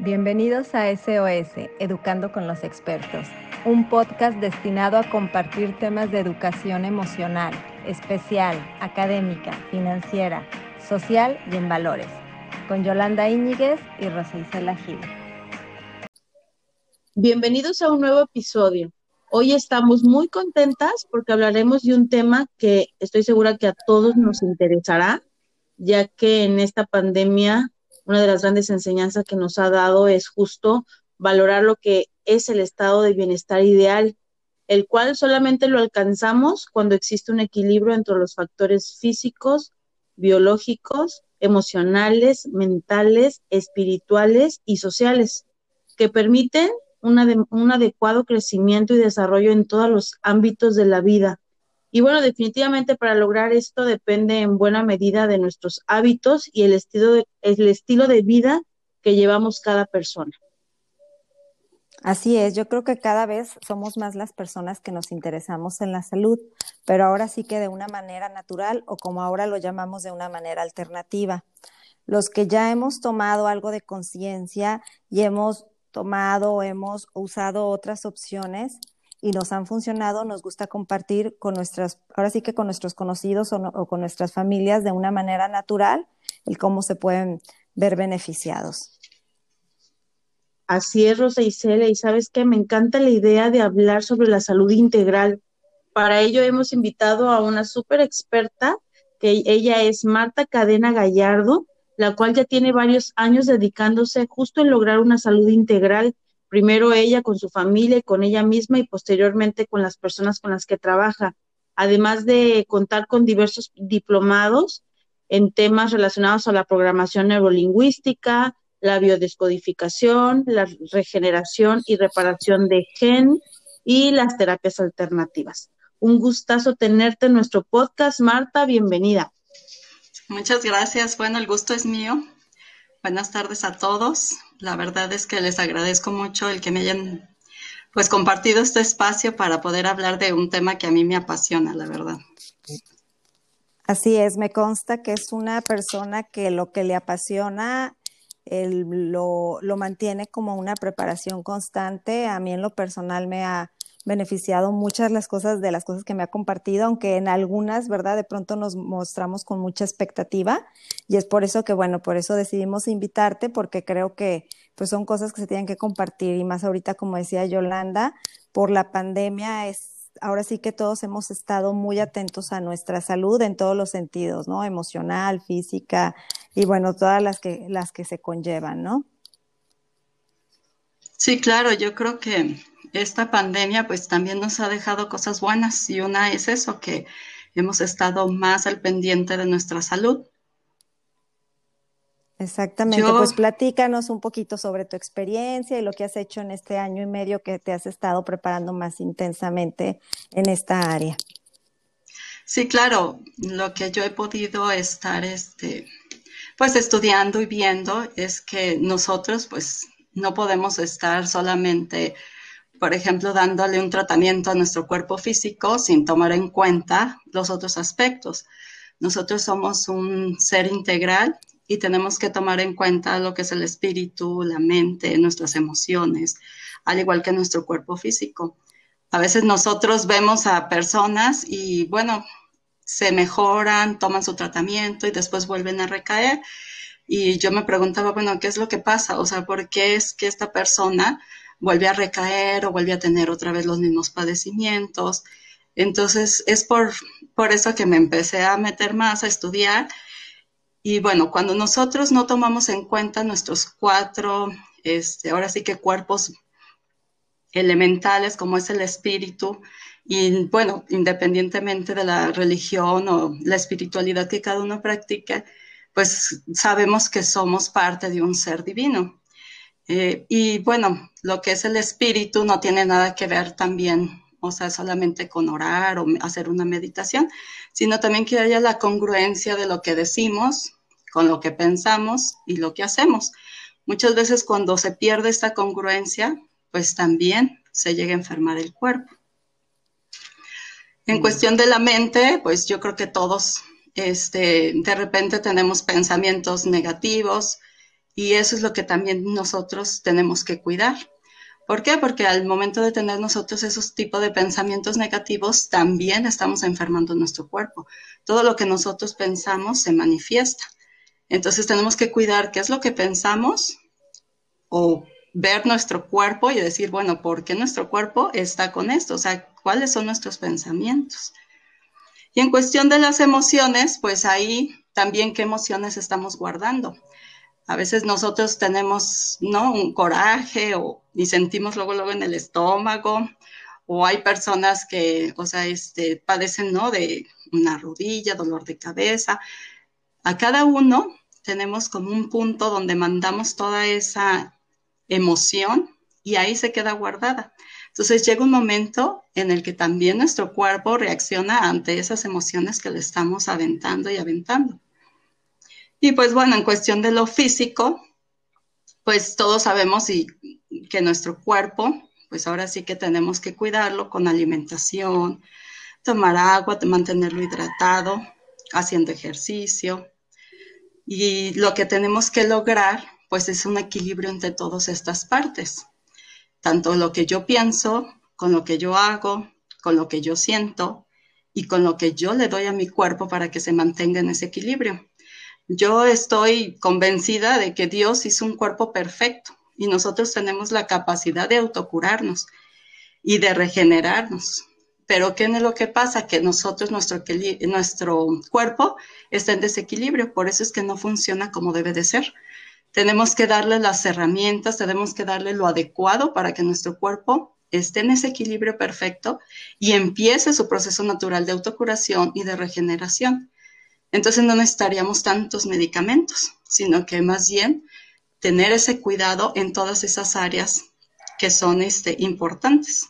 Bienvenidos a SOS, Educando con los Expertos, un podcast destinado a compartir temas de educación emocional, especial, académica, financiera, social y en valores, con Yolanda Íñiguez y Rosa Isela Gil. Bienvenidos a un nuevo episodio. Hoy estamos muy contentas porque hablaremos de un tema que estoy segura que a todos nos interesará, ya que en esta pandemia una de las grandes enseñanzas que nos ha dado es justo valorar lo que es el estado de bienestar ideal, el cual solamente lo alcanzamos cuando existe un equilibrio entre los factores físicos, biológicos, emocionales, mentales, espirituales y sociales, que permiten un adecuado crecimiento y desarrollo en todos los ámbitos de la vida, y bueno, definitivamente para lograr esto depende en buena medida de nuestros hábitos y el estilo de, el estilo de vida que llevamos cada persona. Así es, yo creo que cada vez somos más las personas que nos interesamos en la salud, pero ahora sí que de una manera natural o como ahora lo llamamos de una manera alternativa. Los que ya hemos tomado algo de conciencia y hemos tomado, hemos usado otras opciones, y nos han funcionado, nos gusta compartir con nuestras, ahora sí que con nuestros conocidos o, con nuestras familias de una manera natural el cómo se pueden ver beneficiados. Así es, Rosa Isela, y sabes que me encanta la idea de hablar sobre la salud integral. Para ello hemos invitado a una súper experta, que ella es Marta Cadena Gallardo, la cual ya tiene varios años dedicándose justo en lograr una salud integral primero ella con su familia y con ella misma y posteriormente con las personas con las que trabaja, además de contar con diversos diplomados en temas relacionados a la programación neurolingüística, la biodescodificación, la regeneración y reparación de gen y las terapias alternativas. Un gustazo tenerte en nuestro podcast, Marta, bienvenida. Muchas gracias. Bueno, el gusto es mío. Buenas tardes a todos. La verdad es que les agradezco mucho el que me hayan pues compartido este espacio para poder hablar de un tema que a mí me apasiona, la verdad. Así es, me consta que es una persona que lo que le apasiona lo, lo mantiene como una preparación constante. A mí en lo personal me ha beneficiado muchas las cosas de las cosas que me ha compartido, aunque en algunas, ¿verdad? De pronto nos mostramos con mucha expectativa y es por eso que, bueno, por eso decidimos invitarte porque creo que pues son cosas que se tienen que compartir y más ahorita, como decía Yolanda, por la pandemia es ahora sí que todos hemos estado muy atentos a nuestra salud en todos los sentidos, ¿no? Emocional, física y bueno, todas las que las que se conllevan, ¿no? Sí, claro, yo creo que esta pandemia pues también nos ha dejado cosas buenas y una es eso, que hemos estado más al pendiente de nuestra salud. Exactamente, pues platícanos un poquito sobre tu experiencia y lo que has hecho en este año y medio que te has estado preparando más intensamente en esta área. Sí, claro, lo que yo he podido estar este, pues estudiando y viendo es que nosotros pues no podemos estar solamente por ejemplo, dándole un tratamiento a nuestro cuerpo físico sin tomar en cuenta los otros aspectos. Nosotros somos un ser integral y tenemos que tomar en cuenta lo que es el espíritu, la mente, nuestras emociones, al igual que nuestro cuerpo físico. A veces nosotros vemos a personas y, bueno, se mejoran, toman su tratamiento y después vuelven a recaer. Y yo me preguntaba, bueno, ¿qué es lo que pasa? O sea, ¿por qué es que esta persona vuelve a recaer o vuelve a tener otra vez los mismos padecimientos. Entonces, es por, por eso que me empecé a meter más a estudiar. Y bueno, cuando nosotros no tomamos en cuenta nuestros cuatro, este, ahora sí que cuerpos elementales, como es el espíritu, y bueno, independientemente de la religión o la espiritualidad que cada uno practique, pues sabemos que somos parte de un ser divino. Eh, y bueno, lo que es el espíritu no tiene nada que ver también, o sea, solamente con orar o hacer una meditación, sino también que haya la congruencia de lo que decimos con lo que pensamos y lo que hacemos. Muchas veces cuando se pierde esta congruencia, pues también se llega a enfermar el cuerpo. En mm. cuestión de la mente, pues yo creo que todos este, de repente tenemos pensamientos negativos, Y eso es lo que también nosotros tenemos que cuidar. ¿Por qué? Porque al momento de tener nosotros esos tipos de pensamientos negativos, también estamos enfermando nuestro cuerpo. Todo lo que nosotros pensamos se manifiesta. Entonces tenemos que cuidar qué es lo que pensamos o ver nuestro cuerpo y decir, bueno, ¿por qué nuestro cuerpo está con esto? O sea, ¿cuáles son nuestros pensamientos? Y en cuestión de las emociones, pues ahí también qué emociones estamos guardando. A veces nosotros tenemos, ¿no? Un coraje o, y sentimos luego, luego en el estómago, o hay personas que, o sea, este, padecen, ¿no? De una rodilla, dolor de cabeza. A cada uno tenemos como un punto donde mandamos toda esa emoción y ahí se queda guardada. Entonces llega un momento en el que también nuestro cuerpo reacciona ante esas emociones que le estamos aventando y aventando. Y pues bueno, en cuestión de lo físico, pues todos sabemos y, que nuestro cuerpo, pues ahora sí que tenemos que cuidarlo con alimentación, tomar agua, mantenerlo hidratado, haciendo ejercicio. Y lo que tenemos que lograr, pues es un equilibrio entre todas estas partes, tanto lo que yo pienso, con lo que yo hago, con lo que yo siento y con lo que yo le doy a mi cuerpo para que se mantenga en ese equilibrio. Yo estoy convencida de que Dios hizo un cuerpo perfecto y nosotros tenemos la capacidad de autocurarnos y de regenerarnos. Pero ¿qué es lo que pasa? Que nosotros, nuestro, nuestro cuerpo está en desequilibrio, por eso es que no funciona como debe de ser. Tenemos que darle las herramientas, tenemos que darle lo adecuado para que nuestro cuerpo esté en ese equilibrio perfecto y empiece su proceso natural de autocuración y de regeneración. Entonces no necesitaríamos tantos medicamentos, sino que más bien tener ese cuidado en todas esas áreas que son este, importantes.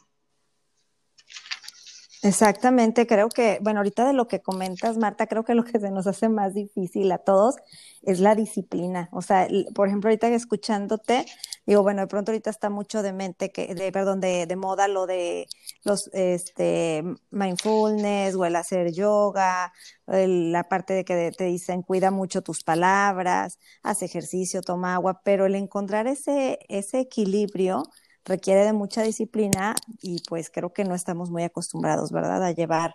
Exactamente, creo que, bueno, ahorita de lo que comentas, Marta, creo que lo que se nos hace más difícil a todos es la disciplina. O sea, por ejemplo, ahorita escuchándote, digo, bueno, de pronto ahorita está mucho de mente, que, de, perdón, de, de moda lo de los, este, mindfulness o el hacer yoga, la parte de que te dicen cuida mucho tus palabras, haz ejercicio, toma agua, pero el encontrar ese, ese equilibrio, requiere de mucha disciplina y pues creo que no estamos muy acostumbrados, ¿verdad? A llevar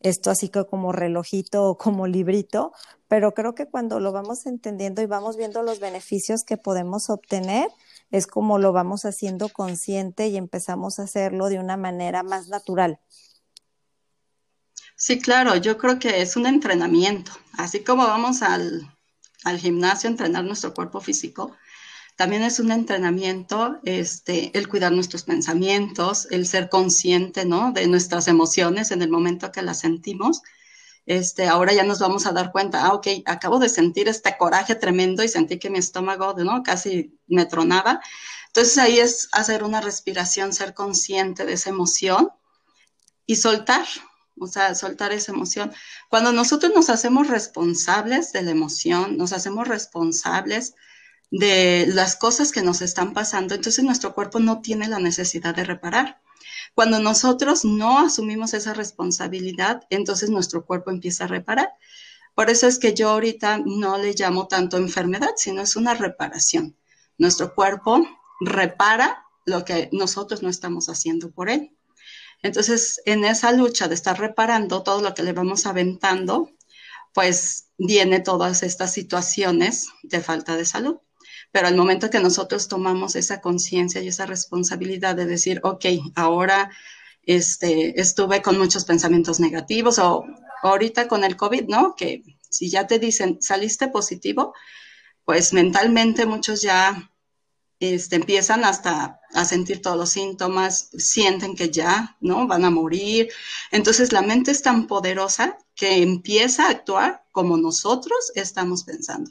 esto así como relojito o como librito, pero creo que cuando lo vamos entendiendo y vamos viendo los beneficios que podemos obtener, es como lo vamos haciendo consciente y empezamos a hacerlo de una manera más natural. Sí, claro, yo creo que es un entrenamiento. Así como vamos al, al gimnasio a entrenar nuestro cuerpo físico, también es un entrenamiento, este, el cuidar nuestros pensamientos, el ser consciente, ¿no? De nuestras emociones en el momento que las sentimos. Este, ahora ya nos vamos a dar cuenta, ah, ok, acabo de sentir este coraje tremendo y sentí que mi estómago, ¿no? Casi me tronaba. Entonces ahí es hacer una respiración, ser consciente de esa emoción y soltar, o sea, soltar esa emoción. Cuando nosotros nos hacemos responsables de la emoción, nos hacemos responsables de las cosas que nos están pasando, entonces nuestro cuerpo no tiene la necesidad de reparar. Cuando nosotros no asumimos esa responsabilidad, entonces nuestro cuerpo empieza a reparar. Por eso es que yo ahorita no le llamo tanto enfermedad, sino es una reparación. Nuestro cuerpo repara lo que nosotros no estamos haciendo por él. Entonces, en esa lucha de estar reparando todo lo que le vamos aventando, pues viene todas estas situaciones de falta de salud. Pero al momento que nosotros tomamos esa conciencia y esa responsabilidad de decir, ok, ahora este, estuve con muchos pensamientos negativos o ahorita con el COVID, ¿no? Que si ya te dicen, saliste positivo, pues mentalmente muchos ya este, empiezan hasta a sentir todos los síntomas, sienten que ya, ¿no? Van a morir. Entonces la mente es tan poderosa que empieza a actuar como nosotros estamos pensando.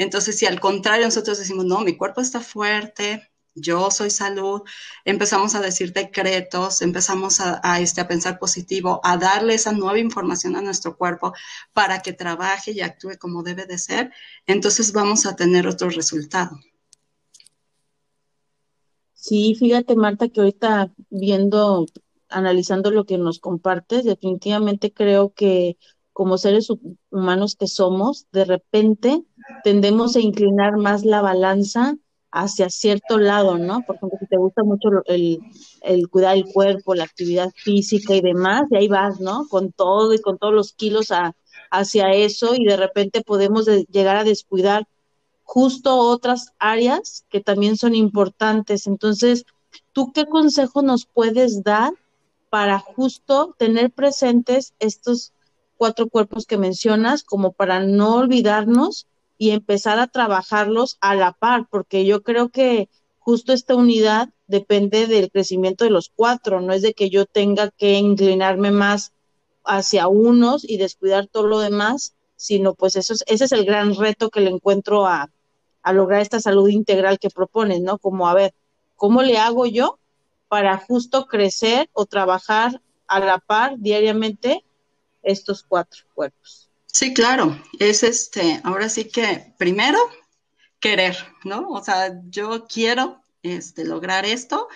Entonces, si al contrario nosotros decimos, no, mi cuerpo está fuerte, yo soy salud, empezamos a decir decretos, empezamos a, este, a pensar positivo, a darle esa nueva información a nuestro cuerpo para que trabaje y actúe como debe de ser, entonces vamos a tener otro resultado. Sí, fíjate Marta que ahorita viendo, analizando lo que nos compartes, definitivamente creo que como seres humanos que somos, de repente tendemos a inclinar más la balanza hacia cierto lado, ¿no? Por ejemplo, si te gusta mucho el, el cuidar el cuerpo, la actividad física y demás, y ahí vas, ¿no? Con todo y con todos los kilos hacia eso y de repente podemos llegar a descuidar justo otras áreas que también son importantes. Entonces, ¿tú qué consejo nos puedes dar para justo tener presentes estos cuatro cuerpos que mencionas como para no olvidarnos y empezar a trabajarlos a la par? Porque yo creo que justo esta unidad depende del crecimiento de los cuatro, no es de que yo tenga que inclinarme más hacia unos y descuidar todo lo demás, sino pues eso es, ese es el gran reto que le encuentro a, a lograr esta salud integral que propones, ¿no? Como, a ver, ¿cómo le hago yo para justo crecer o trabajar a la par diariamente estos cuatro cuerpos? Sí, claro, es este, ahora sí que primero querer, ¿no? O sea, yo quiero este, lograr esto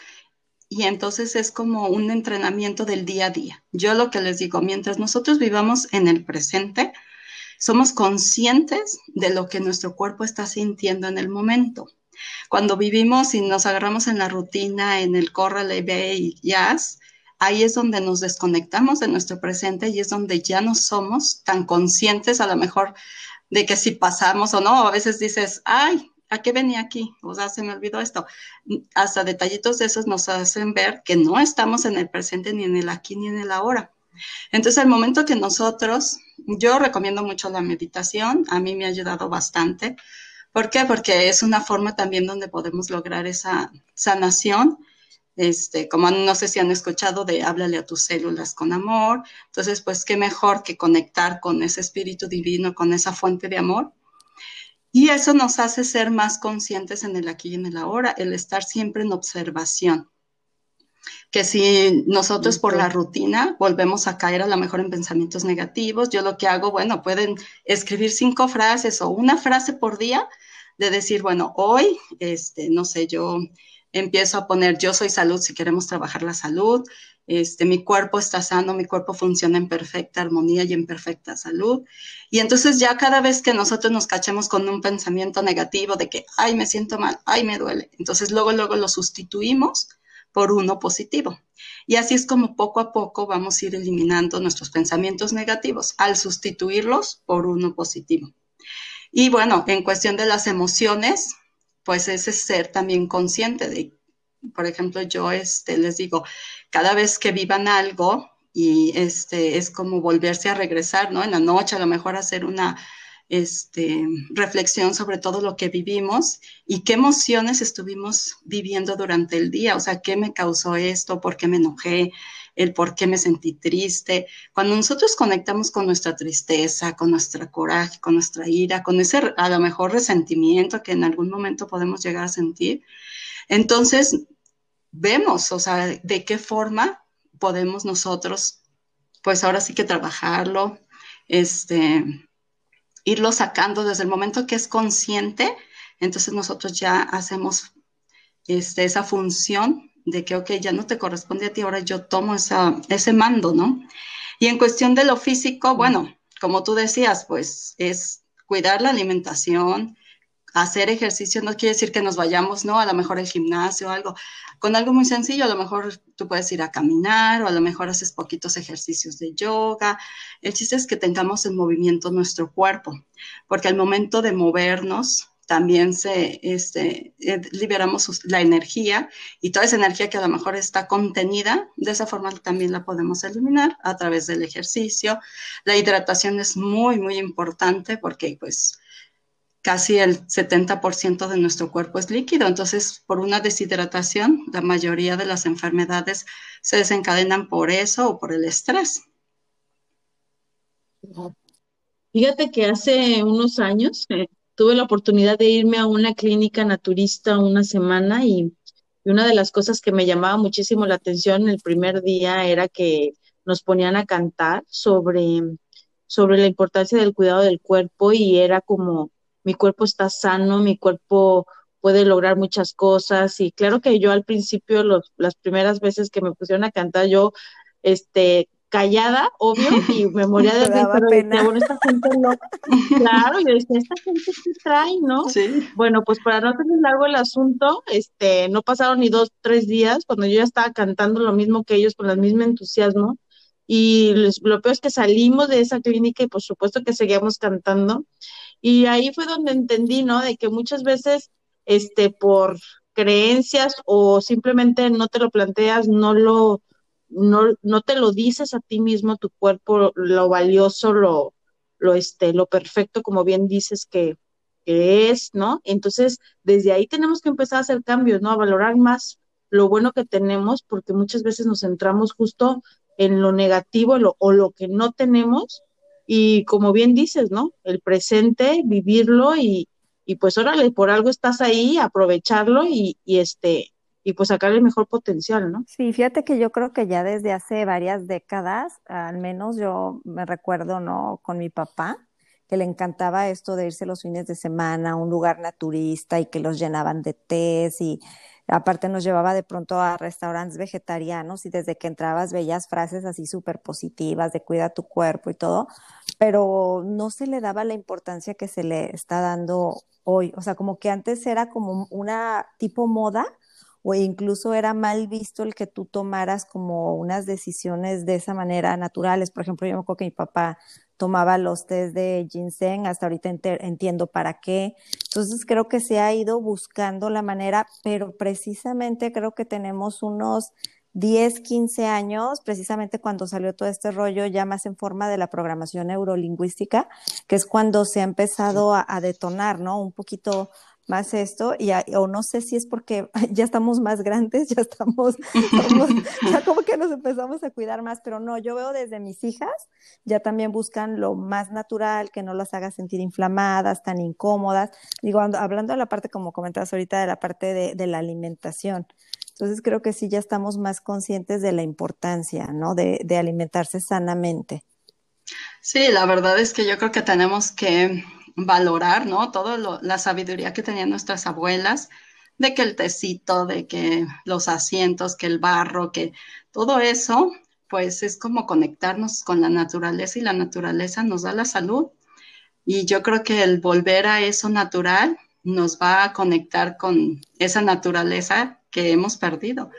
y entonces es como un entrenamiento del día a día. Yo lo que les digo, mientras nosotros vivamos en el presente, somos conscientes de lo que nuestro cuerpo está sintiendo en el momento. Cuando vivimos y nos agarramos en la rutina, en el córrele, ve y jazz, ahí es donde nos desconectamos de nuestro presente y es donde ya no somos tan conscientes a lo mejor de que si pasamos o no, a veces dices, ay, ¿a qué venía aquí? O sea, se me olvidó esto. Hasta detallitos de esos nos hacen ver que no estamos en el presente ni en el aquí ni en el ahora. Entonces, al momento que nosotros, yo recomiendo mucho la meditación, a mí me ha ayudado bastante. ¿Por qué? Porque es una forma también donde podemos lograr esa sanación. Este, como no sé si han escuchado de háblale a tus células con amor. Entonces, pues qué mejor que conectar con ese espíritu divino, con esa fuente de amor y eso nos hace ser más conscientes en el aquí y en el ahora, el estar siempre en observación. Que si nosotros por la rutina volvemos a caer a lo mejor en pensamientos negativos, yo lo que hago, bueno, pueden escribir cinco frases o una frase por día de decir, bueno, hoy, este, no sé, yo empiezo a poner yo soy salud si queremos trabajar la salud, este, mi cuerpo está sano, mi cuerpo funciona en perfecta armonía y en perfecta salud. Y entonces ya cada vez que nosotros nos cachemos con un pensamiento negativo de que, ay, me siento mal, ay, me duele, entonces luego, luego lo sustituimos por uno positivo. Y así es como poco a poco vamos a ir eliminando nuestros pensamientos negativos al sustituirlos por uno positivo. Y bueno, en cuestión de las emociones, pues ese ser también consciente de, por ejemplo, yo este, les digo, cada vez que vivan algo y este, es como volverse a regresar, ¿no? En la noche a lo mejor hacer una este, reflexión sobre todo lo que vivimos y qué emociones estuvimos viviendo durante el día, o sea, qué me causó esto, por qué me enojé, el por qué me sentí triste. Cuando nosotros conectamos con nuestra tristeza, con nuestra coraje, con nuestra ira, con ese a lo mejor resentimiento que en algún momento podemos llegar a sentir, entonces vemos, o sea, de qué forma podemos nosotros, pues ahora sí que trabajarlo, este, irlo sacando desde el momento que es consciente, entonces nosotros ya hacemos este, esa función de que, ok, ya no te corresponde a ti, ahora yo tomo ese mando, ¿no? Y en cuestión de lo físico, bueno, como tú decías, pues es cuidar la alimentación, hacer ejercicio, no quiere decir que nos vayamos, ¿no? A lo mejor el gimnasio o algo. Con algo muy sencillo, a lo mejor tú puedes ir a caminar o a lo mejor haces poquitos ejercicios de yoga. El chiste es que tengamos en movimiento nuestro cuerpo, porque al momento de movernos, también se este, eh, liberamos la energía y toda esa energía que a lo mejor está contenida, de esa forma también la podemos eliminar a través del ejercicio. La hidratación es muy, muy importante porque pues casi el 70% de nuestro cuerpo es líquido, entonces por una deshidratación la mayoría de las enfermedades se desencadenan por eso o por el estrés. Fíjate que hace unos años eh, tuve la oportunidad de irme a una clínica naturista una semana y, una de las cosas que me llamaba muchísimo la atención el primer día era que nos ponían a cantar sobre, sobre la importancia del cuidado del cuerpo y era como mi cuerpo está sano, mi cuerpo puede lograr muchas cosas y claro que yo al principio los, las primeras veces que me pusieron a cantar yo este callada, obvio, y me moría de risa, pero bueno, esta gente no, claro, yo decía, esta gente sí trae, ¿no? Sí. Bueno, pues para no tener largo el asunto, este, no pasaron ni dos, tres días, cuando yo ya estaba cantando lo mismo que ellos, con el mismo entusiasmo, y lo peor es que salimos de esa clínica y por supuesto que seguíamos cantando, y ahí fue donde entendí, ¿no? De que muchas veces, este, por creencias o simplemente no te lo planteas, no lo no, no te lo dices a ti mismo, tu cuerpo, lo valioso, lo, lo, este, lo perfecto, como bien dices que, es, ¿no? Entonces, desde ahí tenemos que empezar a hacer cambios, ¿no? A valorar más lo bueno que tenemos, porque muchas veces nos centramos justo en lo negativo o lo que no tenemos, y como bien dices, ¿no? El presente, vivirlo y, y pues órale, por algo estás ahí, aprovecharlo y, y este, y pues sacar el mejor potencial, ¿no? Sí, fíjate que yo creo que ya desde hace varias décadas, al menos yo me recuerdo, ¿no? Con mi papá, que le encantaba esto de irse los fines de semana a un lugar naturista y que los llenaban de tés y aparte nos llevaba de pronto a restaurantes vegetarianos y desde que entrabas veías frases así súper positivas de cuida tu cuerpo y todo, pero no se le daba la importancia que se le está dando hoy. O sea, como que antes era como una tipo moda o incluso era mal visto el que tú tomaras como unas decisiones de esa manera naturales. Por ejemplo, yo me acuerdo que mi papá tomaba los test de ginseng, hasta ahorita entiendo para qué. Entonces creo que se ha ido buscando la manera, pero precisamente creo que tenemos unos 10, 15 años, precisamente cuando salió todo este rollo ya más en forma de la programación neurolingüística, que es cuando se ha empezado a, a detonar, ¿no? Un poquito más esto, y o no sé si es porque ya estamos más grandes, ya estamos, ya como que nos empezamos a cuidar más, pero no, yo veo desde mis hijas, ya también buscan lo más natural, que no las haga sentir inflamadas, tan incómodas. Digo, hablando de la parte, como comentabas ahorita, de la parte de, de la alimentación. Entonces creo que sí ya estamos más conscientes de la importancia, ¿no? De, de alimentarse sanamente. Sí, la verdad es que yo creo que tenemos que valorar, ¿no? Toda la sabiduría que tenían nuestras abuelas, de que el tecito, de que los asientos, que el barro, que todo eso, pues es como conectarnos con la naturaleza y la naturaleza nos da la salud. Y yo creo que el volver a eso natural nos va a conectar con esa naturaleza que hemos perdido.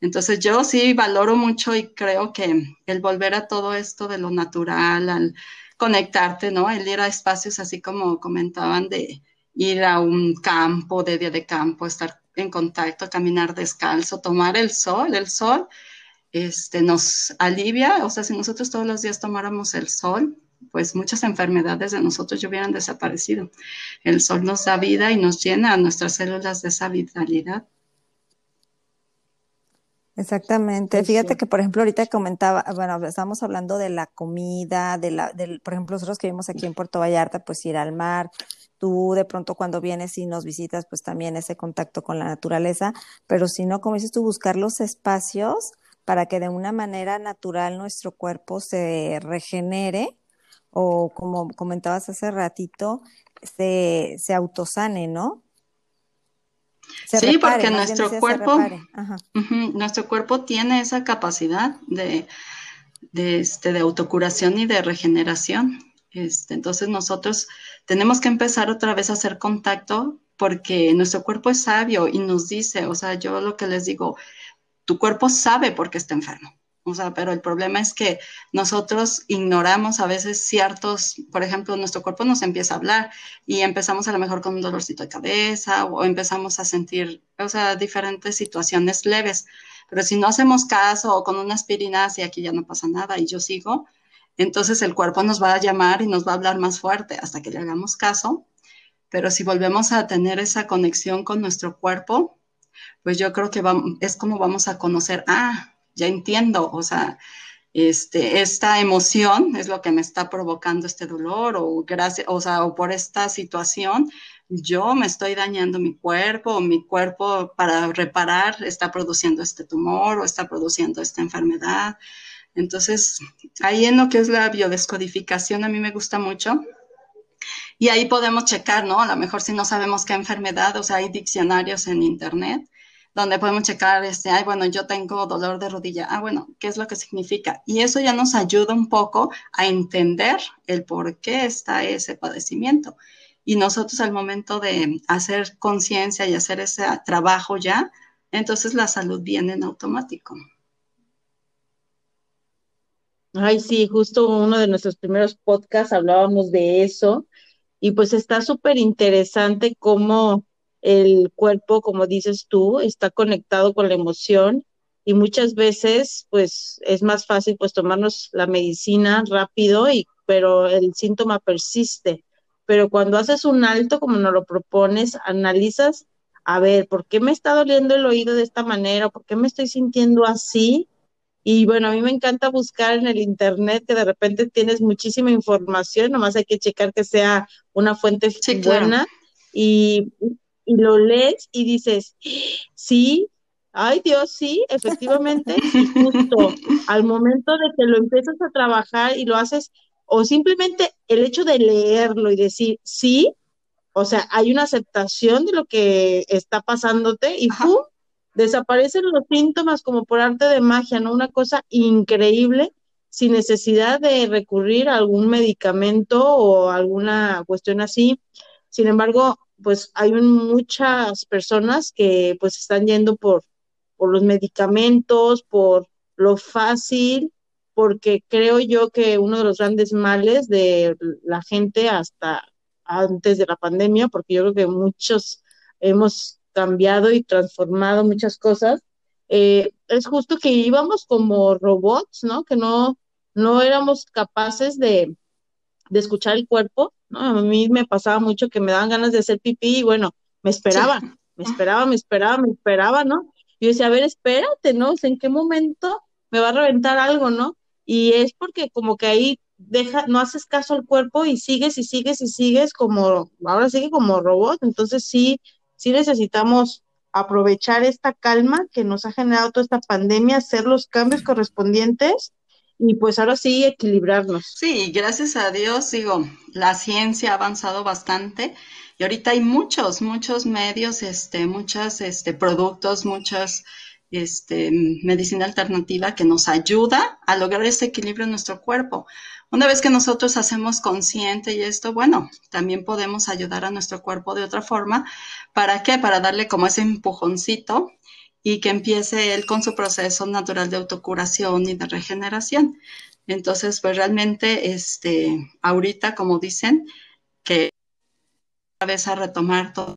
Entonces yo sí valoro mucho y creo que el volver a todo esto de lo natural, al conectarte, ¿no? El ir a espacios así como comentaban de ir a un campo, de día de campo, estar en contacto, caminar descalzo, tomar el sol, el sol, este, nos alivia, o sea, si nosotros todos los días tomáramos el sol, pues muchas enfermedades de nosotros ya hubieran desaparecido. El sol nos da vida y nos llena a nuestras células de esa vitalidad. Exactamente. Fíjate que, por ejemplo, ahorita comentaba, bueno, estamos hablando de la comida, de la, del, por ejemplo, nosotros que vivimos aquí en Puerto Vallarta, pues ir al mar. Tú de pronto cuando vienes y nos visitas, pues también ese contacto con la naturaleza, pero si no, como dices tú, buscar los espacios para que de una manera natural nuestro cuerpo se regenere o como comentabas hace ratito, se, se autosane, ¿no? Sí, porque nuestro cuerpo, nuestro cuerpo tiene esa capacidad de, de, este, de autocuración y de regeneración. Este, entonces nosotros tenemos que empezar otra vez a hacer contacto porque nuestro cuerpo es sabio y nos dice, o sea, yo lo que les digo, tu cuerpo sabe por qué está enfermo. O sea, pero el problema es que nosotros ignoramos a veces ciertos, por ejemplo, nuestro cuerpo nos empieza a hablar y empezamos a lo mejor con un dolorcito de cabeza o empezamos a sentir, o sea, diferentes situaciones leves. Pero si no hacemos caso o con una aspirina, y aquí ya no pasa nada y yo sigo, entonces el cuerpo nos va a llamar y nos va a hablar más fuerte hasta que le hagamos caso. Pero si volvemos a tener esa conexión con nuestro cuerpo, pues yo creo que es como vamos a conocer, ah, ya entiendo, o sea, este, esta emoción es lo que me está provocando este dolor o gracias, o sea, o por esta situación, yo me estoy dañando mi cuerpo o mi cuerpo para reparar está produciendo este tumor o está produciendo esta enfermedad. Entonces, ahí en lo que es la biodescodificación a mí me gusta mucho. Y ahí podemos checar, ¿no? A lo mejor si no sabemos qué enfermedad, o sea, hay diccionarios en internet donde podemos checar, este, ay, bueno, yo tengo dolor de rodilla. Ah, bueno, ¿qué es lo que significa? Y eso ya nos ayuda un poco a entender el por qué está ese padecimiento. Y nosotros al momento de hacer conciencia y hacer ese trabajo ya, entonces la salud viene en automático. Ay, sí, justo uno de nuestros primeros podcasts hablábamos de eso y pues está súper interesante cómo el cuerpo, como dices tú, está conectado con la emoción y muchas veces pues es más fácil pues tomarnos la medicina rápido y pero el síntoma persiste. Pero cuando haces un alto como nos lo propones, analizas, a ver, ¿por qué me está doliendo el oído de esta manera? ¿Por qué me estoy sintiendo así? Y bueno, a mí me encanta buscar en el Internet que de repente tienes muchísima información, nomás hay que checar que sea una fuente buena y, y, lo lees y dices, sí, ay Dios, sí, efectivamente, y justo al momento de que lo empiezas a trabajar y lo haces, o simplemente el hecho de leerlo y decir, sí, o sea, hay una aceptación de lo que está pasándote y ¡pum! desaparecen los síntomas como por arte de magia, ¿no? Una cosa increíble sin necesidad de recurrir a algún medicamento o alguna cuestión así. Sin embargo, pues hay muchas personas que pues están yendo por, por los medicamentos, por lo fácil, porque creo yo que uno de los grandes males de la gente hasta antes de la pandemia, porque yo creo que muchos hemos cambiado y transformado muchas cosas, eh, es justo que íbamos como robots, ¿no? Que no, no éramos capaces de, de escuchar el cuerpo, ¿no? A mí me pasaba mucho que me daban ganas de hacer pipí y bueno, me esperaba, me esperaba, me esperaba, me esperaba, ¿no? Y yo decía, a ver, espérate, ¿no? ¿en qué momento me va a reventar algo, ¿no? Y es porque como que ahí deja, no haces caso al cuerpo y sigues y sigues y sigues como, ahora sigue como robot, entonces sí, sí necesitamos aprovechar esta calma que nos ha generado toda esta pandemia, hacer los cambios correspondientes y pues ahora sí equilibrarnos. Sí, gracias a Dios, digo, la ciencia ha avanzado bastante y ahorita hay muchos, muchos medios, este, muchos este, productos, muchas este, medicina alternativa que nos ayuda a lograr ese equilibrio en nuestro cuerpo. Una vez que nosotros hacemos consciente y esto, bueno, también podemos ayudar a nuestro cuerpo de otra forma. ¿Para qué? Para darle como ese empujoncito y que empiece él con su proceso natural de autocuración y de regeneración. Entonces, pues realmente, este, ahorita, como dicen, que vez a retomar todo,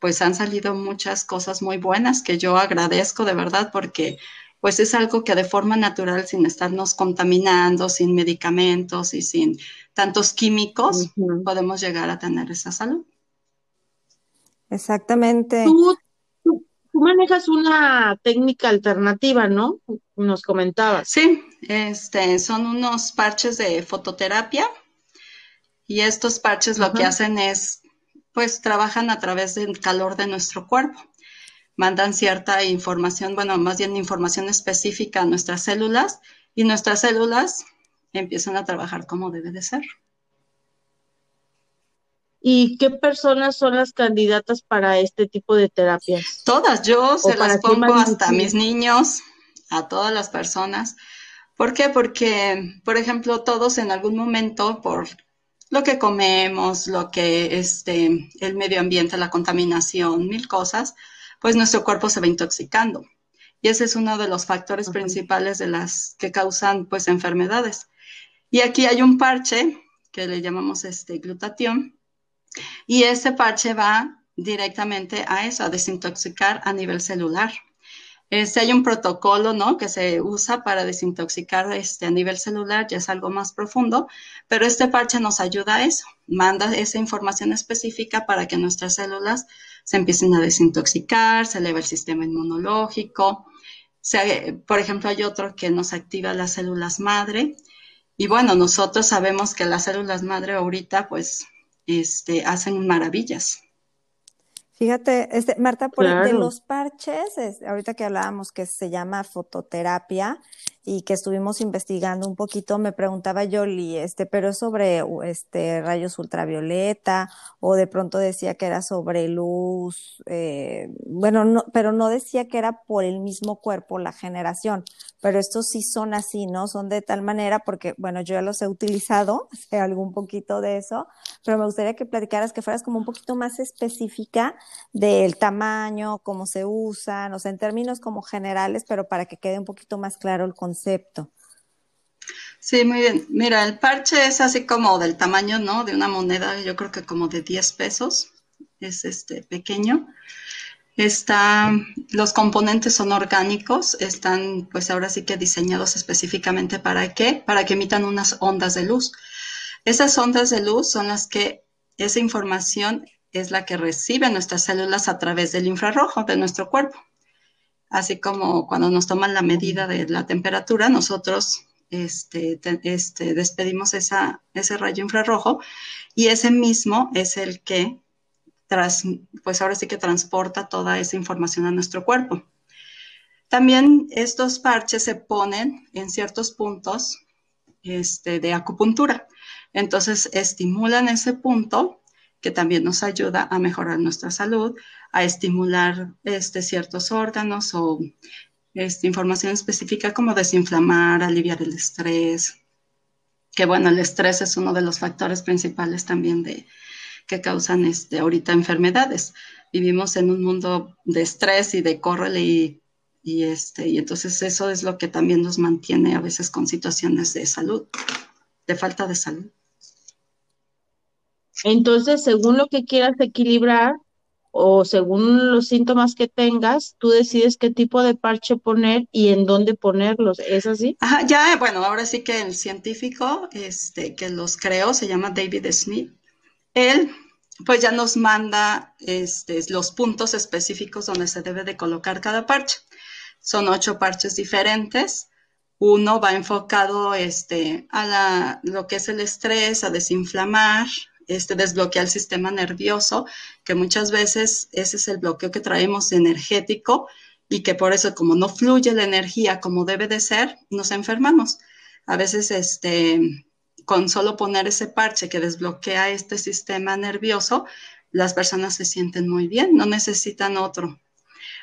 pues han salido muchas cosas muy buenas que yo agradezco de verdad porque pues es algo que de forma natural, sin estarnos contaminando, sin medicamentos y sin tantos químicos, podemos llegar a tener esa salud. Exactamente. Tú, manejas una técnica alternativa, ¿no? Nos comentabas. Sí, este, son unos parches de fototerapia y estos parches lo que hacen es, pues, trabajan a través del calor de nuestro cuerpo mandan cierta información, bueno, más bien información específica a nuestras células y nuestras células empiezan a trabajar como debe de ser. ¿Y qué personas son las candidatas para este tipo de terapias? Todas, yo se las pongo hasta mis niños, a todas las personas. ¿Por qué? Porque, por ejemplo, todos en algún momento, por lo que comemos, lo que este, el medio ambiente, la contaminación, mil cosas, pues nuestro cuerpo se va intoxicando. Y ese es uno de los factores principales de las que causan pues enfermedades. Y aquí hay un parche que le llamamos este glutatión y ese parche va directamente a eso, a desintoxicar a nivel celular. Este, hay un protocolo, ¿no? Que se usa para desintoxicar este, a nivel celular, ya es algo más profundo, pero este parche nos ayuda a eso, manda esa información específica para que nuestras células se empiecen a desintoxicar, se eleva el sistema inmunológico. por ejemplo, hay otro que nos activa las células madre. Y bueno, nosotros sabemos que las células madre ahorita pues este, hacen maravillas. Fíjate, este, Marta, por de los parches, ahorita que hablábamos que se llama fototerapia y que estuvimos investigando un poquito, me preguntaba Yoli, este, pero es sobre este rayos ultravioleta, o de pronto decía que era sobre luz, eh, bueno, no, pero no decía que era por el mismo cuerpo la generación, pero estos sí son así, ¿no? Son de tal manera, porque, bueno, yo ya los he utilizado, sé algún poquito de eso, pero me gustaría que platicaras, que fueras como un poquito más específica del tamaño, cómo se usan, o sea, en términos como generales, pero para que quede un poquito más claro el concepto. Sí, muy bien. Mira, el parche es así como del tamaño, ¿no? De una moneda, yo creo que como de 10 pesos. Es este pequeño. Está, los componentes son orgánicos, están pues ahora sí que diseñados específicamente para qué? Para que emitan unas ondas de luz. Esas ondas de luz son las que, esa información es la que reciben nuestras células a través del infrarrojo de nuestro cuerpo. Así como cuando nos toman la medida de la temperatura, nosotros este, este, despedimos esa, ese rayo infrarrojo y ese mismo es el que pues ahora sí que transporta toda esa información a nuestro cuerpo. También estos parches se ponen en ciertos puntos este, de acupuntura. Entonces estimulan ese punto que también nos ayuda a mejorar nuestra salud, a estimular este, ciertos órganos o esta información específica como desinflamar, aliviar el estrés, que bueno, el estrés es uno de los factores principales también de, que causan este, ahorita enfermedades. Vivimos en un mundo de estrés y de córrele y, y, este, y entonces eso es lo que también nos mantiene a veces con situaciones de salud, de falta de salud. Entonces, según lo que quieras equilibrar o según los síntomas que tengas, tú decides qué tipo de parche poner y en dónde ponerlos. ¿Es así? Ajá, ya, bueno, ahora sí que el científico este, que los creó se llama David Smith él pues ya nos manda este, los puntos específicos donde se debe de colocar cada parche. Son ocho parches diferentes. Uno va enfocado este, a lo que es el estrés, a desinflamar, este, desbloquear el sistema nervioso, que muchas veces ese es el bloqueo que traemos energético y que por eso como no fluye la energía como debe de ser, nos enfermamos. A veces este, con solo poner ese parche que desbloquea este sistema nervioso, las personas se sienten muy bien, no necesitan otro.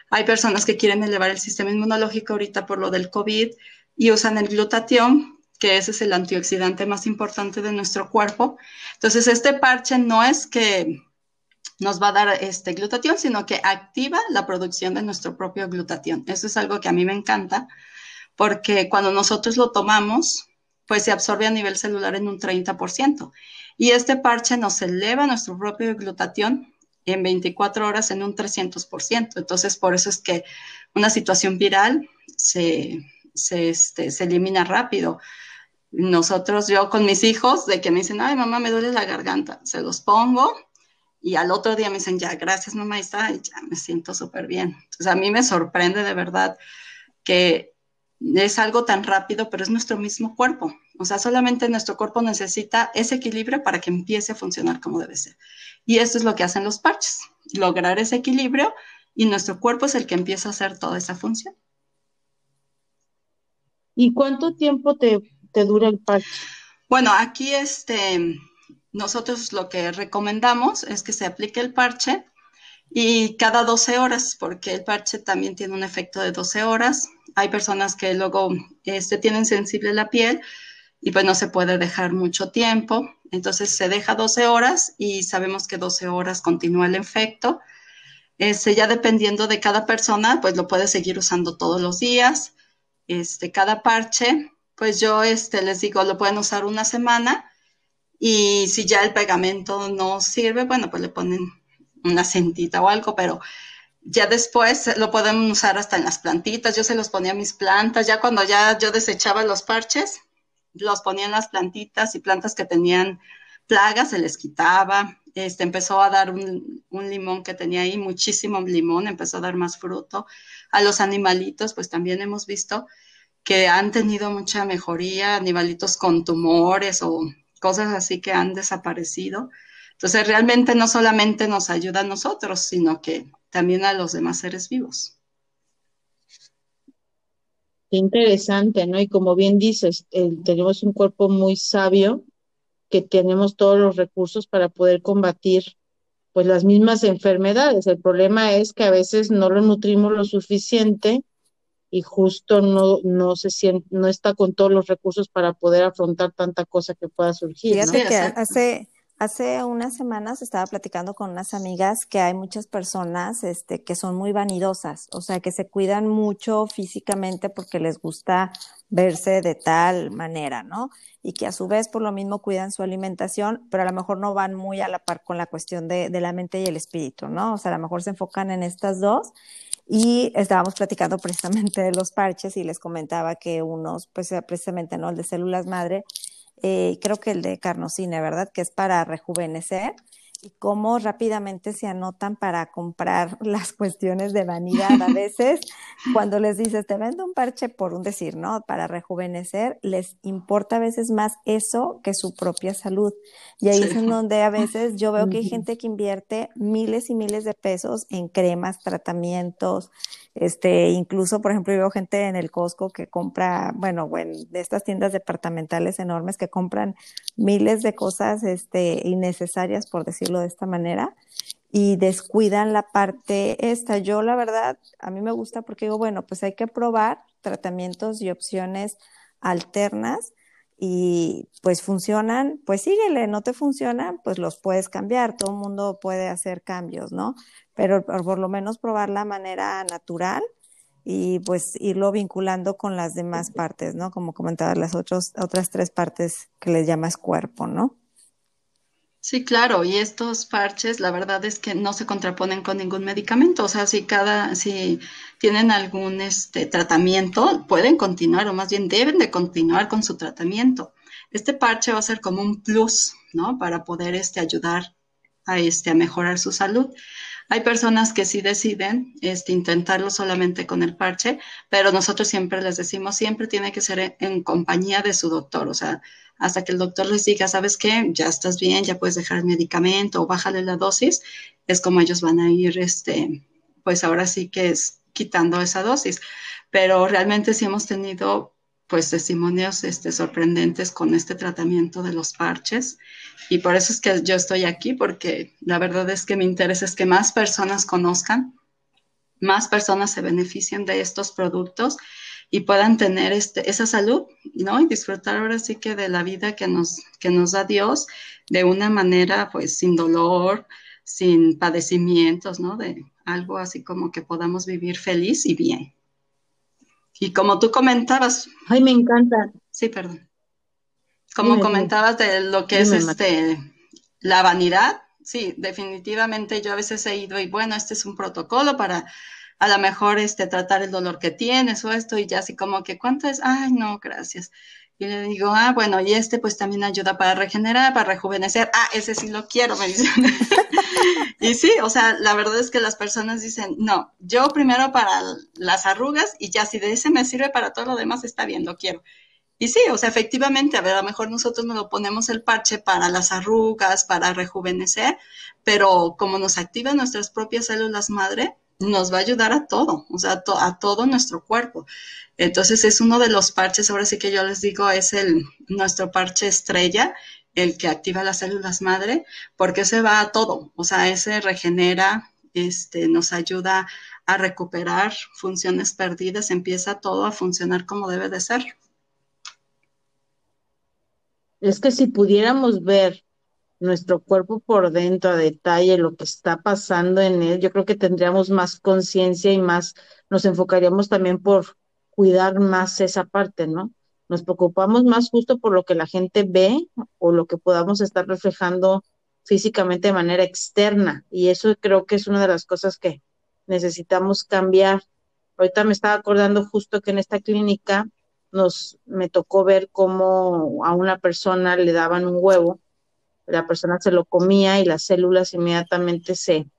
Hay personas que quieren elevar el sistema inmunológico ahorita por lo del COVID y usan el glutatión, que ese es el antioxidante más importante de nuestro cuerpo. Entonces, este parche no es que nos va a dar este glutatión, sino que activa la producción de nuestro propio glutatión. Eso es algo que a mí me encanta, porque cuando nosotros lo tomamos, pues se absorbe a nivel celular en un 30%. Y este parche nos eleva nuestro propio glutatión en 24 horas en un 300%. Entonces, por eso es que una situación viral se, este, se, elimina rápido. Nosotros, yo con mis hijos, de que me dicen, ay, mamá, me duele la garganta, se los pongo y al otro día me dicen, ya, gracias, mamá, está, ya me siento súper bien. Entonces, a mí me sorprende de verdad que es algo tan rápido, pero es nuestro mismo cuerpo. O sea, solamente nuestro cuerpo necesita ese equilibrio para que empiece a funcionar como debe ser. Y esto es lo que hacen los parches, lograr ese equilibrio y nuestro cuerpo es el que empieza a hacer toda esa función. ¿Y cuánto tiempo te, te dura el parche? Bueno, aquí este, nosotros lo que recomendamos es que se aplique el parche y cada 12 horas, porque el parche también tiene un efecto de 12 horas. Hay personas que luego este, tienen sensible la piel y pues no se puede dejar mucho tiempo. Entonces se deja 12 horas y sabemos que 12 horas continúa el efecto. Este, ya dependiendo de cada persona, pues lo puede seguir usando todos los días. Este, cada parche, pues yo este, les digo, lo pueden usar una semana y si ya el pegamento no sirve, bueno, pues le ponen una cintita o algo, pero ya después lo podemos usar hasta en las plantitas. Yo se los ponía a mis plantas, ya cuando ya yo desechaba los parches, los ponía en las plantitas y plantas que tenían plagas se les quitaba. Este, empezó a dar un, un, limón que tenía ahí, muchísimo limón, empezó a dar más fruto. A los animalitos, pues también hemos visto que han tenido mucha mejoría, animalitos con tumores o cosas así que han desaparecido. Entonces, realmente no solamente nos ayuda a nosotros, sino que también a los demás seres vivos. Qué interesante, ¿no? Y como bien dices, tenemos un cuerpo muy sabio, que tenemos todos los recursos para poder combatir pues las mismas enfermedades. El problema es que a veces no lo nutrimos lo suficiente y justo no, no se siente, no está con todos los recursos para poder afrontar tanta cosa que pueda surgir. Fíjate que hace, hace unas semanas estaba platicando con unas amigas que hay muchas personas este, que son muy vanidosas, o sea, que se cuidan mucho físicamente porque les gusta verse de tal manera, ¿no? Y que a su vez por lo mismo cuidan su alimentación, pero a lo mejor no van muy a la par con la cuestión de, de la mente y el espíritu, ¿no? O sea, a lo mejor se enfocan en estas dos y estábamos platicando precisamente de los parches y les comentaba que unos, pues precisamente, ¿no? El de células madre, eh, creo que el de carnosine, ¿verdad? Que es para rejuvenecer y cómo rápidamente se anotan para comprar las cuestiones de vanidad. A veces, cuando les dices, te vendo un parche por un decir, ¿no? Para rejuvenecer, les importa a veces más eso que su propia salud. Y ahí es en donde a veces yo veo que hay gente que invierte miles y miles de pesos en cremas, tratamientos, este, incluso, por ejemplo, yo veo gente en el Costco que compra, bueno, bueno, de estas tiendas departamentales enormes que compran miles de cosas, este, innecesarias, por decirlo de esta manera, y descuidan la parte esta. Yo, la verdad, a mí me gusta porque digo, bueno, pues hay que probar tratamientos y opciones alternas y pues funcionan, pues síguele, no te funcionan, pues los puedes cambiar, todo el mundo puede hacer cambios, ¿no? Pero por, lo menos probar la manera natural y pues irlo vinculando con las demás partes, ¿no? Como comentaba, las otros, otras tres partes que les llamas cuerpo, ¿no? Sí, claro, y estos parches, la verdad es que no se contraponen con ningún medicamento, o sea, si cada, si tienen algún este tratamiento, pueden continuar, o más bien deben de continuar con su tratamiento. Este parche va a ser como un plus, ¿no? Para poder este ayudar a este a mejorar su salud. Hay personas que sí deciden este, intentarlo solamente con el parche, pero nosotros siempre les decimos, siempre tiene que ser en compañía de su doctor, o sea, hasta que el doctor les diga, ¿sabes qué? Ya estás bien, ya puedes dejar el medicamento o bájale la dosis, es como ellos van a ir, este, pues ahora sí que es quitando esa dosis. Pero realmente sí hemos tenido pues testimonios este, sorprendentes con este tratamiento de los parches y por eso es que yo estoy aquí porque la verdad es que mi interés es que más personas conozcan, más personas se beneficien de estos productos y puedan tener este, esa salud, ¿no? Y disfrutar ahora sí que de la vida que nos, que nos da Dios de una manera, pues, sin dolor, sin padecimientos, ¿no? De algo así como que podamos vivir feliz y bien. Y como tú comentabas. Ay, me encanta. Sí, perdón. Como comentabas de lo que es este, la vanidad, sí, definitivamente yo a veces he ido y bueno, este es un protocolo para a lo mejor este, tratar el dolor que tienes o esto y ya así como que, ¿cuánto es? Ay, no, gracias. Y le digo, ah, bueno, y este pues también ayuda para regenerar, para rejuvenecer. Ah, ese sí lo quiero, me dicen. y sí, o sea, la verdad es que las personas dicen, no, yo primero para las arrugas y ya si de ese me sirve para todo lo demás, está bien, lo quiero. Y sí, o sea, efectivamente, a ver, a lo mejor nosotros nos lo ponemos el parche para las arrugas, para rejuvenecer, pero como nos activa nuestras propias células madre, nos va a ayudar a todo, o sea, a, todo nuestro cuerpo. Entonces es uno de los parches, ahora sí que yo les digo, es el nuestro parche estrella, el que activa las células madre, porque se va a todo, o sea, ese regenera, este, nos ayuda a recuperar funciones perdidas, empieza todo a funcionar como debe de ser. Es que si pudiéramos ver nuestro cuerpo por dentro a detalle, lo que está pasando en él, yo creo que tendríamos más conciencia y más, nos enfocaríamos también por cuidar más esa parte, ¿no? Nos preocupamos más justo por lo que la gente ve o lo que podamos estar reflejando físicamente de manera externa. Y eso creo que es una de las cosas que necesitamos cambiar. Ahorita me estaba acordando justo que en esta clínica nos me tocó ver cómo a una persona le daban un huevo la persona se lo comía y las células inmediatamente se,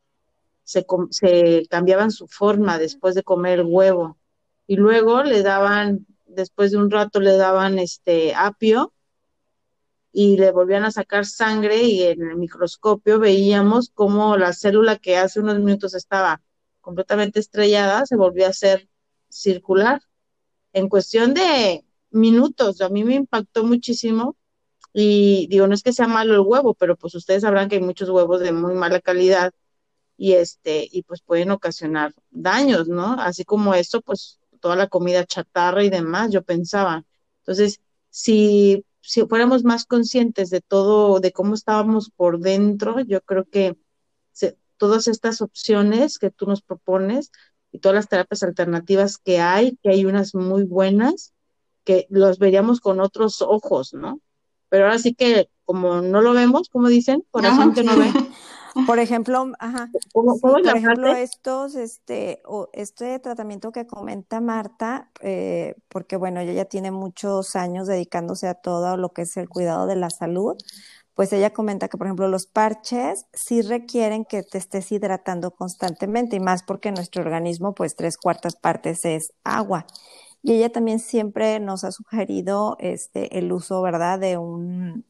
se, cambiaban su forma después de comer el huevo. Y luego le daban, después de un rato le daban este apio y le volvían a sacar sangre y en el microscopio veíamos cómo la célula que hace unos minutos estaba completamente estrellada se volvió a hacer circular en cuestión de minutos. A mí me impactó muchísimo y digo, no es que sea malo el huevo, pero pues ustedes sabrán que hay muchos huevos de muy mala calidad y este y pues pueden ocasionar daños, ¿no? Así como esto, pues toda la comida chatarra y demás, yo pensaba. Entonces, si si fuéramos más conscientes de todo, de cómo estábamos por dentro, yo creo que todas estas opciones que tú nos propones y todas las terapias alternativas que hay, que hay unas muy buenas, que los veríamos con otros ojos, ¿no? Pero ahora sí que como no lo vemos, como dicen, corazón que no ve. Por ejemplo, ajá, por ejemplo, estos, este, o este tratamiento que comenta Marta, eh, porque bueno, ella ya tiene muchos años dedicándose a todo lo que es el cuidado de la salud, pues ella comenta que, por ejemplo, los parches sí requieren que te estés hidratando constantemente y más porque nuestro organismo, pues tres cuartas partes es agua. Y ella también siempre nos ha sugerido este, el uso, ¿verdad?, de un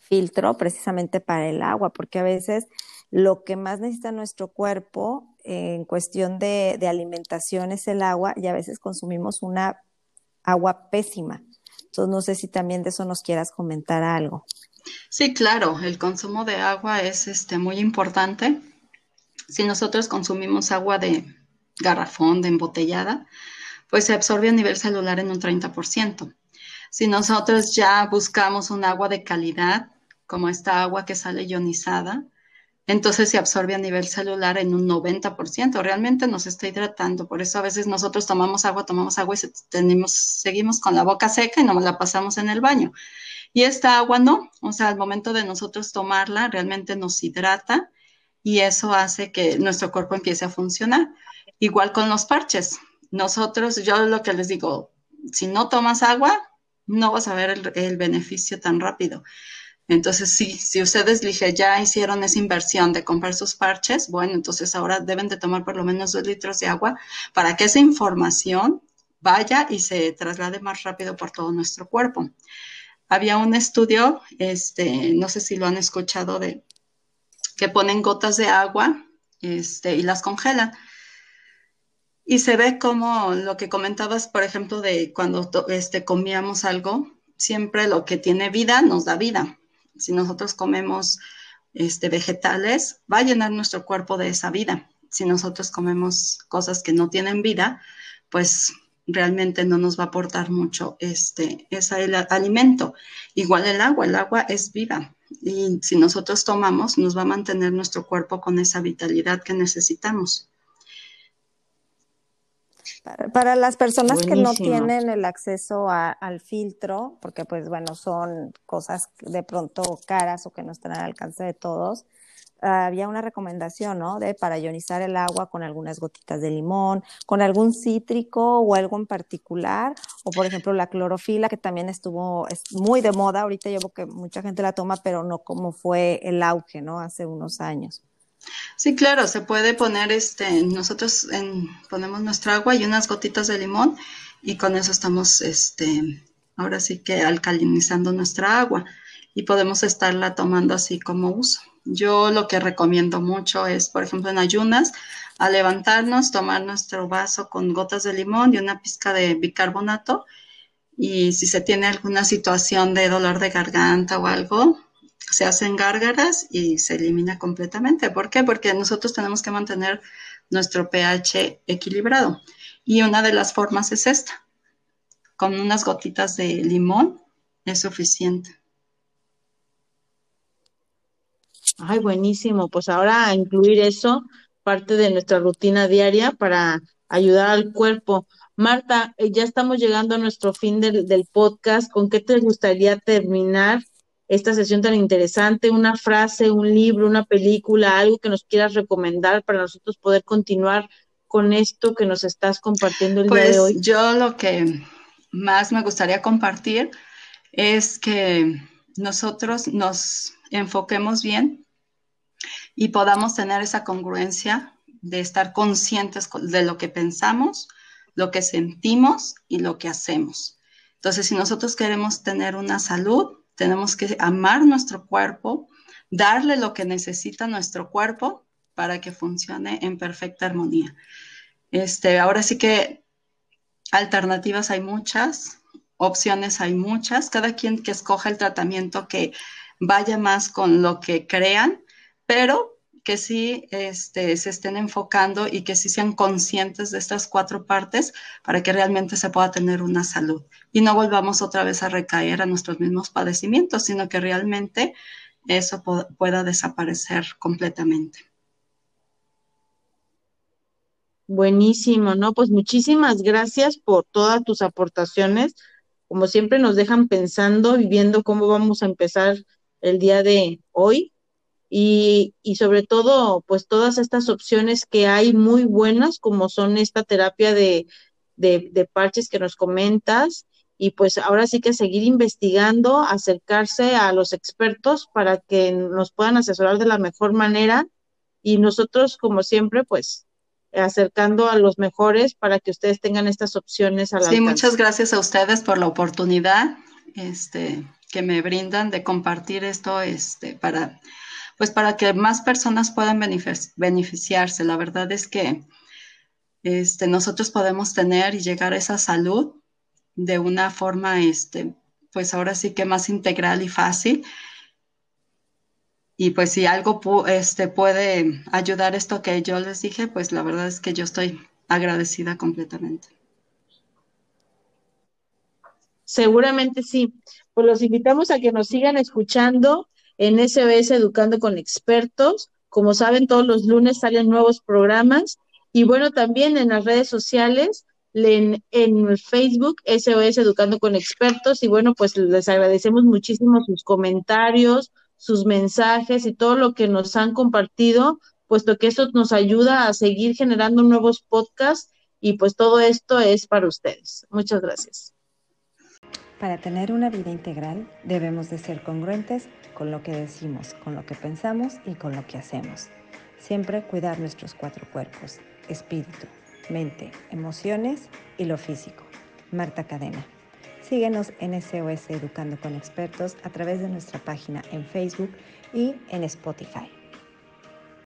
filtro precisamente para el agua, porque a veces lo que más necesita nuestro cuerpo en cuestión de, alimentación es el agua y a veces consumimos una agua pésima. Entonces, no sé si también de eso nos quieras comentar algo. Sí, claro, el consumo de agua es este, muy importante. Si nosotros consumimos agua de garrafón, de embotellada, pues se absorbe a nivel celular en un 30%. Si nosotros ya buscamos un agua de calidad, como esta agua que sale ionizada, entonces se absorbe a nivel celular en un 90%. Realmente nos está hidratando. Por eso a veces nosotros tomamos agua, tomamos agua y tenemos, seguimos con la boca seca y no la pasamos en el baño. Y esta agua no, o sea, al momento de nosotros tomarla, realmente nos hidrata y eso hace que nuestro cuerpo empiece a funcionar. Igual con los parches. Nosotros, yo lo que les digo, si no tomas agua, no vas a ver el, beneficio tan rápido. Entonces, sí, si ustedes dije, ya hicieron esa inversión de comprar sus parches, bueno, entonces ahora deben de tomar por lo menos dos litros de agua para que esa información vaya y se traslade más rápido por todo nuestro cuerpo había un estudio, este, no sé si lo han escuchado, de que ponen gotas de agua este, y las congelan. Y se ve como lo que comentabas, por ejemplo, de cuando este, comíamos algo, siempre lo que tiene vida nos da vida. Si nosotros comemos este, vegetales, va a llenar nuestro cuerpo de esa vida. Si nosotros comemos cosas que no tienen vida, pues realmente no nos va a aportar mucho este, ese alimento. Igual el agua, el agua es viva y si nosotros tomamos nos va a mantener nuestro cuerpo con esa vitalidad que necesitamos. Para, las personas que no tienen el acceso al filtro, porque pues bueno, son cosas de pronto caras o que no están al alcance de todos, había una recomendación, ¿no? De para ionizar el agua con algunas gotitas de limón, con algún cítrico o algo en particular, o por ejemplo la clorofila que también estuvo es muy de moda, ahorita llevo que mucha gente la toma, pero no como fue el auge, ¿no? Hace unos años. Sí, claro, se puede poner este, nosotros ponemos nuestra agua y unas gotitas de limón y con eso estamos este, ahora sí que alcalinizando nuestra agua y podemos estarla tomando así como uso. Yo lo que recomiendo mucho es, por ejemplo, en ayunas, a levantarnos, tomar nuestro vaso con gotas de limón y una pizca de bicarbonato. Y si se tiene alguna situación de dolor de garganta o algo, se hacen gárgaras y se elimina completamente. ¿Por qué? Porque nosotros tenemos que mantener nuestro pH equilibrado. Y una de las formas es esta. Con unas gotitas de limón es suficiente. Ay, buenísimo. Pues ahora incluir eso, parte de nuestra rutina diaria para ayudar al cuerpo. Marta, eh, ya estamos llegando a nuestro fin del, del podcast. ¿Con qué te gustaría terminar esta sesión tan interesante? ¿Una frase, un libro, una película, algo que nos quieras recomendar para nosotros poder continuar con esto que nos estás compartiendo el día de pues hoy? Yo lo que más me gustaría compartir es que nosotros nos enfoquemos bien y podamos tener esa congruencia de estar conscientes de lo que pensamos, lo que sentimos y lo que hacemos. Entonces, si nosotros queremos tener una salud, tenemos que amar nuestro cuerpo, darle lo que necesita nuestro cuerpo para que funcione en perfecta armonía. Este, ahora sí que alternativas hay muchas, opciones hay muchas, cada quien que escoja el tratamiento que vaya más con lo que crean, pero que sí este, se estén enfocando y que sí sean conscientes de estas cuatro partes para que realmente se pueda tener una salud y no volvamos otra vez a recaer a nuestros mismos padecimientos, sino que realmente eso pueda desaparecer completamente. Buenísimo, ¿no? Pues muchísimas gracias por todas tus aportaciones. Como siempre nos dejan pensando y viendo cómo vamos a empezar el día de hoy y, y sobre todo, pues todas estas opciones que hay muy buenas, como son esta terapia de, de, de parches que nos comentas, y pues ahora sí que seguir investigando, acercarse a los expertos para que nos puedan asesorar de la mejor manera y nosotros, como siempre, pues acercando a los mejores para que ustedes tengan estas opciones a la Sí, muchas gracias a ustedes por la oportunidad este, que me brindan de compartir esto este, para, pues para que más personas puedan beneficiarse. La verdad es que este, nosotros podemos tener y llegar a esa salud de una forma, este, pues ahora sí que más integral y fácil y pues si algo este, puede ayudar esto que yo les dije, pues la verdad es que yo estoy agradecida completamente. Seguramente sí. Pues los invitamos a que nos sigan escuchando en SBS Educando con Expertos. Como saben, todos los lunes salen nuevos programas. Y bueno, también en las redes sociales, en, en Facebook, SOS Educando con Expertos. Y bueno, pues les agradecemos muchísimo sus comentarios, sus mensajes y todo lo que nos han compartido, puesto que eso nos ayuda a seguir generando nuevos podcasts y pues todo esto es para ustedes. Muchas gracias. Para tener una vida integral debemos de ser congruentes con lo que decimos, con lo que pensamos y con lo que hacemos. Siempre cuidar nuestros cuatro cuerpos, espíritu, mente, emociones y lo físico. Marta Cadena. Síguenos en SOS Educando con Expertos a través de nuestra página en Facebook y en Spotify.